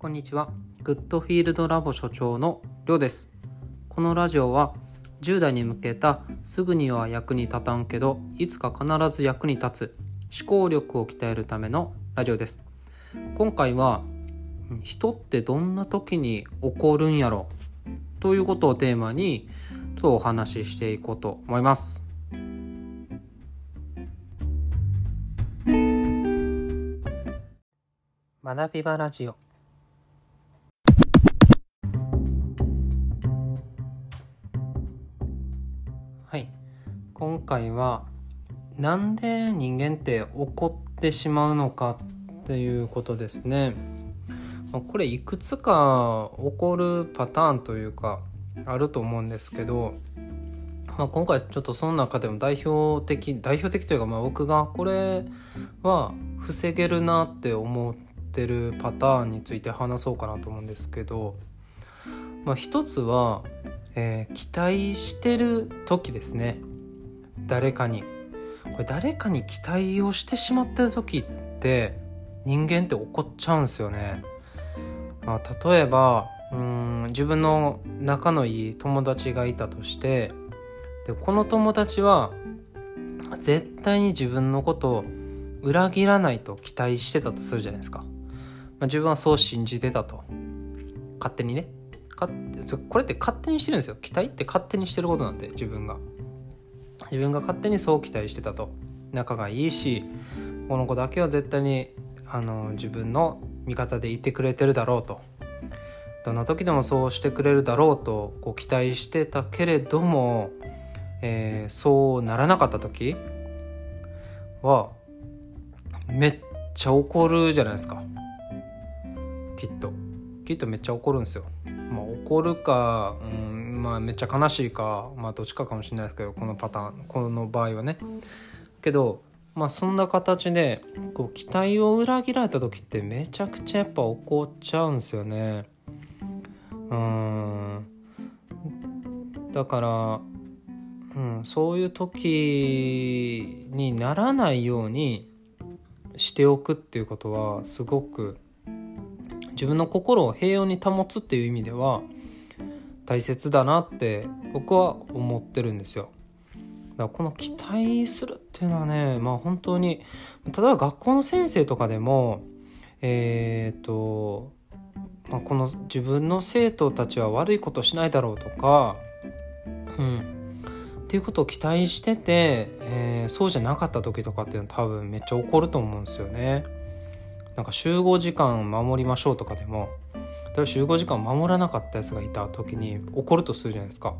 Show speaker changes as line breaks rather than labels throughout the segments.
こんにちは。グッドフィールドラボ所長のりょうです。このラジオは10代に向けたすぐには役に立たんけどいつか必ず役に立つ思考力を鍛えるためのラジオです。今回は人ってどんな時に起こるんやろ？ということをテーマにとお話ししていこうと思います。学び場ラジオ今回はなんで人間って怒ってしまうのかっていうことですね。これいくつか起こるパターンというかあると思うんですけど、まあ、今回ちょっとその中でも代表的代表的というかまあ僕がこれは防げるなって思ってるパターンについて話そうかなと思うんですけど、まあ、一つは、えー期待してる時ですね。誰かに。これ誰かに期待をしてしまってる時って人間って怒っちゃうんですよね、まあ、例えばうん自分の仲のいい友達がいたとしてでこの友達は絶対に自分のことを裏切らないと期待してたとするじゃないですか、まあ、自分はそう信じてたと。勝手にね。これって勝手にしてるんですよ。期待って勝手にしてることなんで自分が。自分が勝手にそう期待してたと。仲がいいしこの子だけは絶対にあの自分の味方でいてくれてるだろうと。どんな時でもそうしてくれるだろうとこう期待してたけれども、えーそうならなかった時はめっちゃ怒るじゃないですか。きっと。きっとめっちゃ怒るんですよ。まあ怒るか、うん、まあめっちゃ悲しいかまあどっちかかもしれないですけどこのパターンこの場合はね。けどまあそんな形でこう期待を裏切られた時ってめちゃくちゃやっぱ怒っちゃうんですよね。うん。だからうん、そういう時にならないようにしておくっていうことはすごく自分の心を平穏に保つっていう意味では大切だなって僕は思ってるんですよ。だからこの期待するっていうのはねまあ本当に例えば学校の先生とかでもえっ、と、まあ、この自分の生徒たちは悪いことしないだろうとかうんっていうことを期待してて、えーそうじゃなかった時とかっていうのは多分めっちゃ怒ると思うんですよね。なんか集合時間守りましょうとかでも例えば集合時間守らなかったやつがいた時に怒るとするじゃないですか。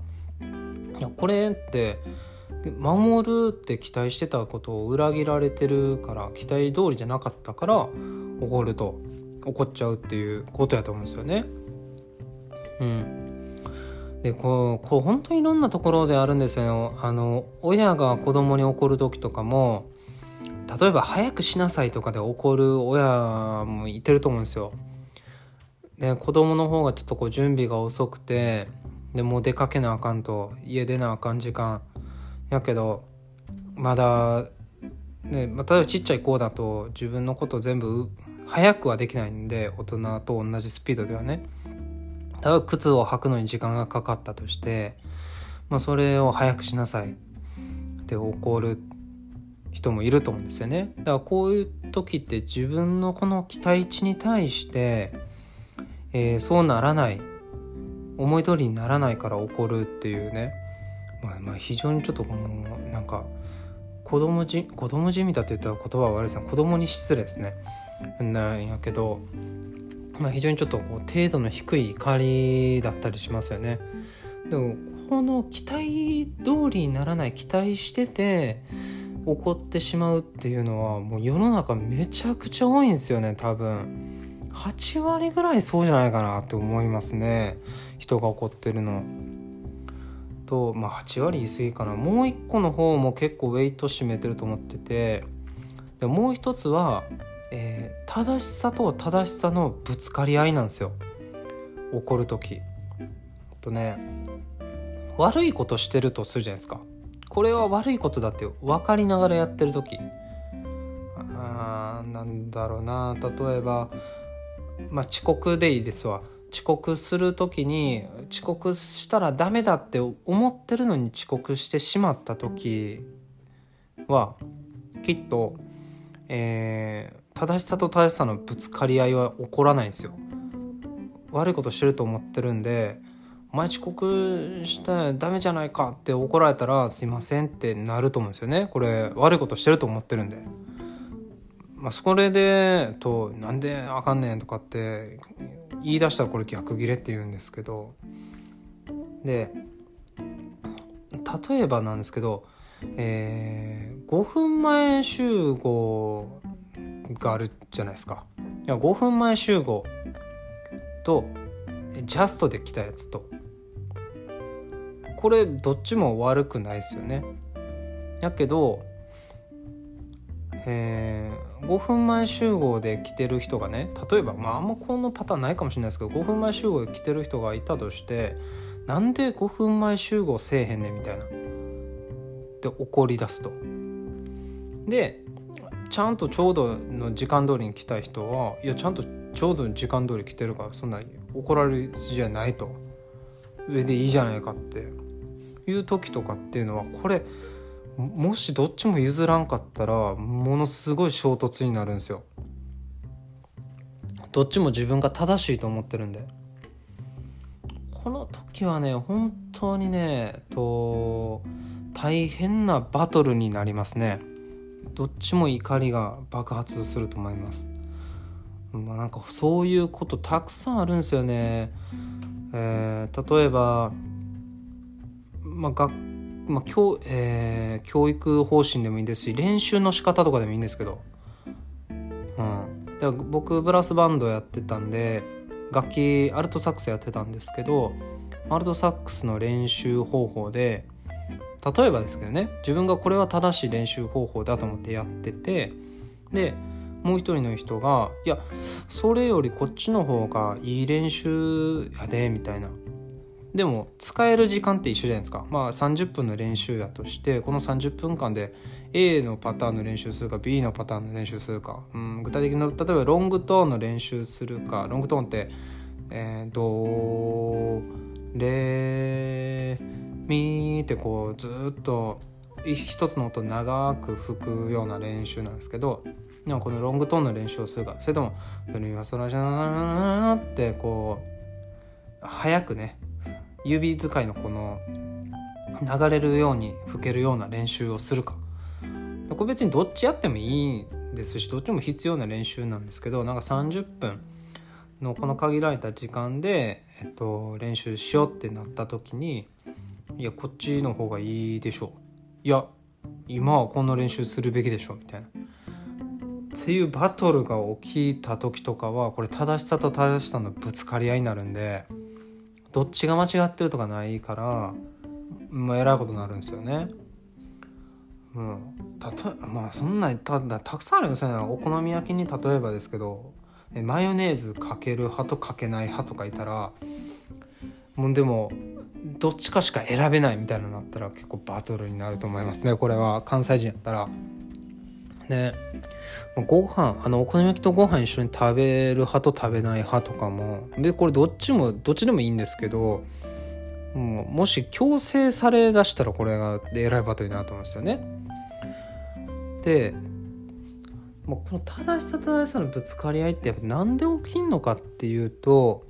いやこれって守るって期待してたことを裏切られてるから期待通りじゃなかったから怒ると怒っちゃうっていうことやと思うんですよね。うん。でこうこう本当にいろんなところであるんですよあの親が子供に怒る時とかも例えば早くしなさいとかで怒る親もいてると思うんですよ。で子供の方がちょっとこう準備が遅くてでもう出かけなあかんと家出なあかん時間やけどまだ、ね、まあ例えばちっちゃい子だと自分のこと全部早くはできないんで大人と同じスピードではね。例えば靴を履くのに時間がかかったとして、まあ、それを早くしなさいって怒る人もいると思うんですよね。だからこういう時って自分のこの期待値に対して、えーそうならない思い通りにならないから怒るっていうね、まあ、まあ非常にちょっとこのなんか子供じ子供じみたって言ったら言葉は悪いですね子供に失礼ですね。なんやけどまあ、非常にちょっとこう程度の低い怒りだったりしますよね。でもこの期待通りにならない期待してて怒ってしまうっていうのはもう世の中めちゃくちゃ多いんですよね多分8割ぐらいそうじゃないかなって思いますね。人が怒ってるの。とまあ8割言い過ぎかな。もう一個の方も結構ウェイト占めてると思ってて。でもう一つはえー正しさと正しさのぶつかり合いなんですよ。怒る時。とね悪いことしてるとするじゃないですか。これは悪いことだって分かりながらやってる時。あーなんだろうな。例えばまあ遅刻でいいですわ遅刻する時に遅刻したらダメだって思ってるのに遅刻してしまった時はきっと、えー、正しさと正しさのぶつかり合いは起こらないんですよ。悪いことしてると思ってるんで「お前遅刻したらダメじゃないか」って怒られたら「すいません」ってなると思うんですよね。これ悪いことしてると思ってるんで。まあ、それでと「なんであかんねん」とかって言い出したらこれ逆ギレって言うんですけどで例えばなんですけど、えー、5分前集合があるじゃないですか。いや5分前集合とジャストで来たやつとこれどっちも悪くないですよね。やけど、えー、5分前集合で来てる人がね例えばまああんまこのパターンないかもしれないですけど5分前集合で来てる人がいたとしてなんで5分前集合せえへんねんみたいな。で怒り出すと。でちゃんとちょうどの時間通りに来た人はいやちゃんとちょうど時間通り来てるからそんな怒られるじゃないと上でいいじゃないかっていう時とかっていうのはこれもしどっちも譲らんかったらものすごい衝突になるんですよ。どっちも自分が正しいと思ってるんで。この時はね本当にねと大変なバトルになりますね。どっちも怒りが爆発すると思います。まあ、なんかそういうことたくさんあるんですよね。えー、例えば、まあ学まあ教えー、教育方針でもいいですし練習の仕方とかでもいいんですけど、うん、で僕ブラスバンドやってたんで楽器アルトサックスやってたんですけどアルトサックスの練習方法で例えばですけどね自分がこれは正しい練習方法だと思ってやっててでもう一人の人が「いやそれよりこっちの方がいい練習やで」みたいな。でも使える時間って一緒じゃないですか。まあ30分の練習やとしてこの30分間で A のパターンの練習するか B のパターンの練習するか、うん、具体的に例えばロングトーンの練習するかロングトーンって、えー、ドレミーってこうずっと一つの音長く吹くような練習なんですけどでもこのロングトーンの練習をするかそれとも「ドリワソラジャナってこう早くね指使いのこの流れるように吹けるような練習をするか。これ別にどっちやってもいいですしどっちも必要な練習なんですけどなんか30分のこの限られた時間で、えっと、練習しようってなった時にいやこっちの方がいいでしょう。いや今はこの練習するべきでしょみたいな。っていうバトルが起きた時とかはこれ正しさと正しさのぶつかり合いになるんでどっちが間違ってるとかないからまあえらいことになるんですよね。うん、たとまあそんなたたくさんあるんですよねお好み焼きに例えばですけどマヨネーズかける派とかけない派とかいたらもうでもどっちかしか選べないみたいなのになったら結構バトルになると思いますねこれは関西人やったら。ねご飯あのお好み焼きとご飯一緒に食べる派と食べない派とかもでこれどっちもどっちでもいいんですけどもうもし強制されだしたらこれがえらいバトルになると思うんですよね。でもうこの正しさ正しさのぶつかり合いってやっぱ何で起きんのかっていうと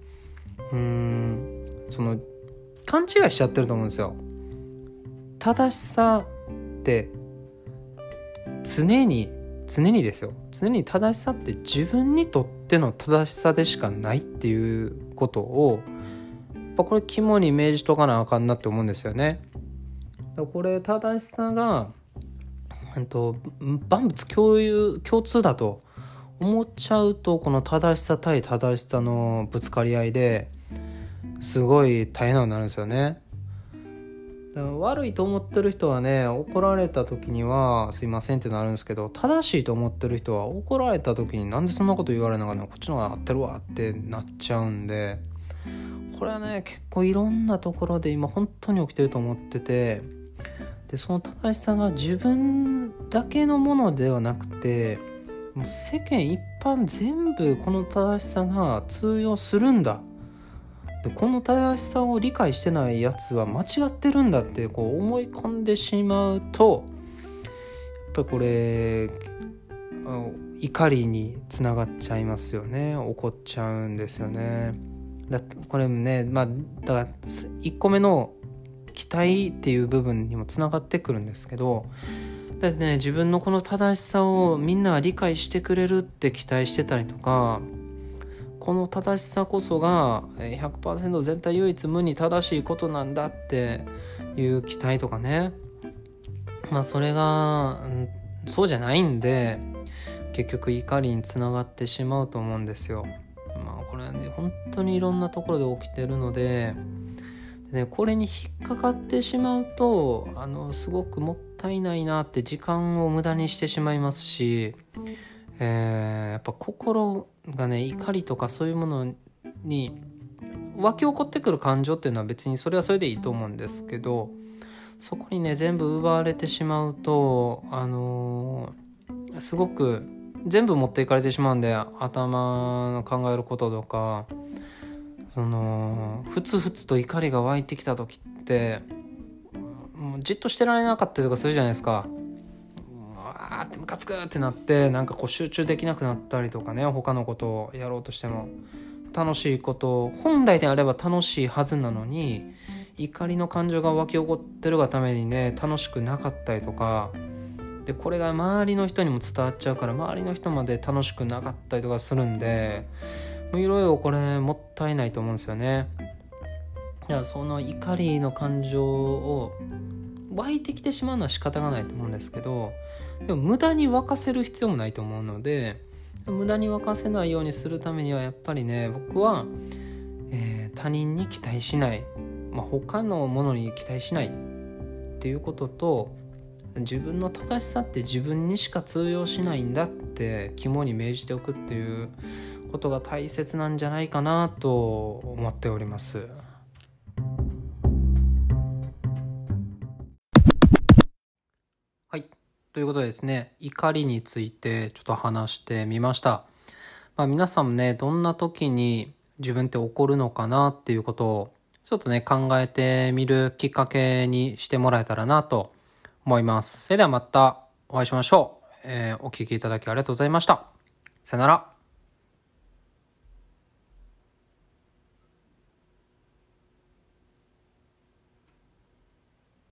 うんその勘違いしちゃってると思うんですよ。正しさって常に常にですよ常に正しさって自分にとっての正しさでしかないっていうことをやっぱこれ肝に銘じとかなあかんなって思うんですよね。これ正しさがえっと万物共有共通だと思っちゃうとこの正しさ対正しさのぶつかり合いですごい大変なのになるんですよね。悪いと思ってる人はね怒られた時にはすいませんってなるんですけど正しいと思ってる人は怒られた時になんでそんなこと言われながらこっちの方が合ってるわってなっちゃうんでこれはね結構いろんなところで今本当に起きてると思っててでその正しさが自分だけのものではなくてもう世間一般全部この正しさが通用するんだでこの正しさを理解してないやつは間違ってるんだってこう思い込んでしまうとやっぱこれ怒りにつながっちゃいますよね。怒っちゃうんですよね。だこれねまあだから1個目の期待っていう部分にもつながってくるんですけどだってね自分のこの正しさをみんなが理解してくれるって期待してたりとかこの正しさこそが100%全体唯一無二正しいことなんだっていう期待とかねまあそれが、そうじゃないんで結局怒りにつながってしまうと思うんですよ。まあこれはね本当にいろんなところで起きてるのでで、ね、これに引っかかってしまうとあのすごくもったいないなって時間を無駄にしてしまいますし、えー、やっぱ心がね怒りとかそういうものに湧き起こってくる感情っていうのは別にそれはそれでいいと思うんですけどそこにね全部奪われてしまうとあのー、すごく全部持っていかれてしまうんで頭の考えることとかそのふつふつと怒りが湧いてきた時ってもうじっとしてられなかったりとかするじゃないですか。ーってムカつくってなってなんかこう集中できなくなったりとかね他のことをやろうとしても楽しいこと本来であれば楽しいはずなのに怒りの感情が湧き起こってるがためにね楽しくなかったりとかでこれが周りの人にも伝わっちゃうから周りの人まで楽しくなかったりとかするんでいろいろこれもったいないと思うんですよね。いやその怒りの感情を湧いてきてしまうのは仕方がないと思うんですけどでも無駄に沸かせる必要もないと思うので無駄に沸かせないようにするためにはやっぱりね僕は、えー、他人に期待しない、まあ、他のものに期待しないっていうことと自分の正しさって自分にしか通用しないんだって肝に銘じておくっていうことが大切なんじゃないかなと思っております。ということでですね、怒りについてちょっと話してみました。まあ皆さんもね、どんな時に自分って怒るのかなっていうことをちょっとね、考えてみるきっかけにしてもらえたらなと思います。それではまたお会いしましょう。えー、お聴きいただきありがとうございました。さよなら。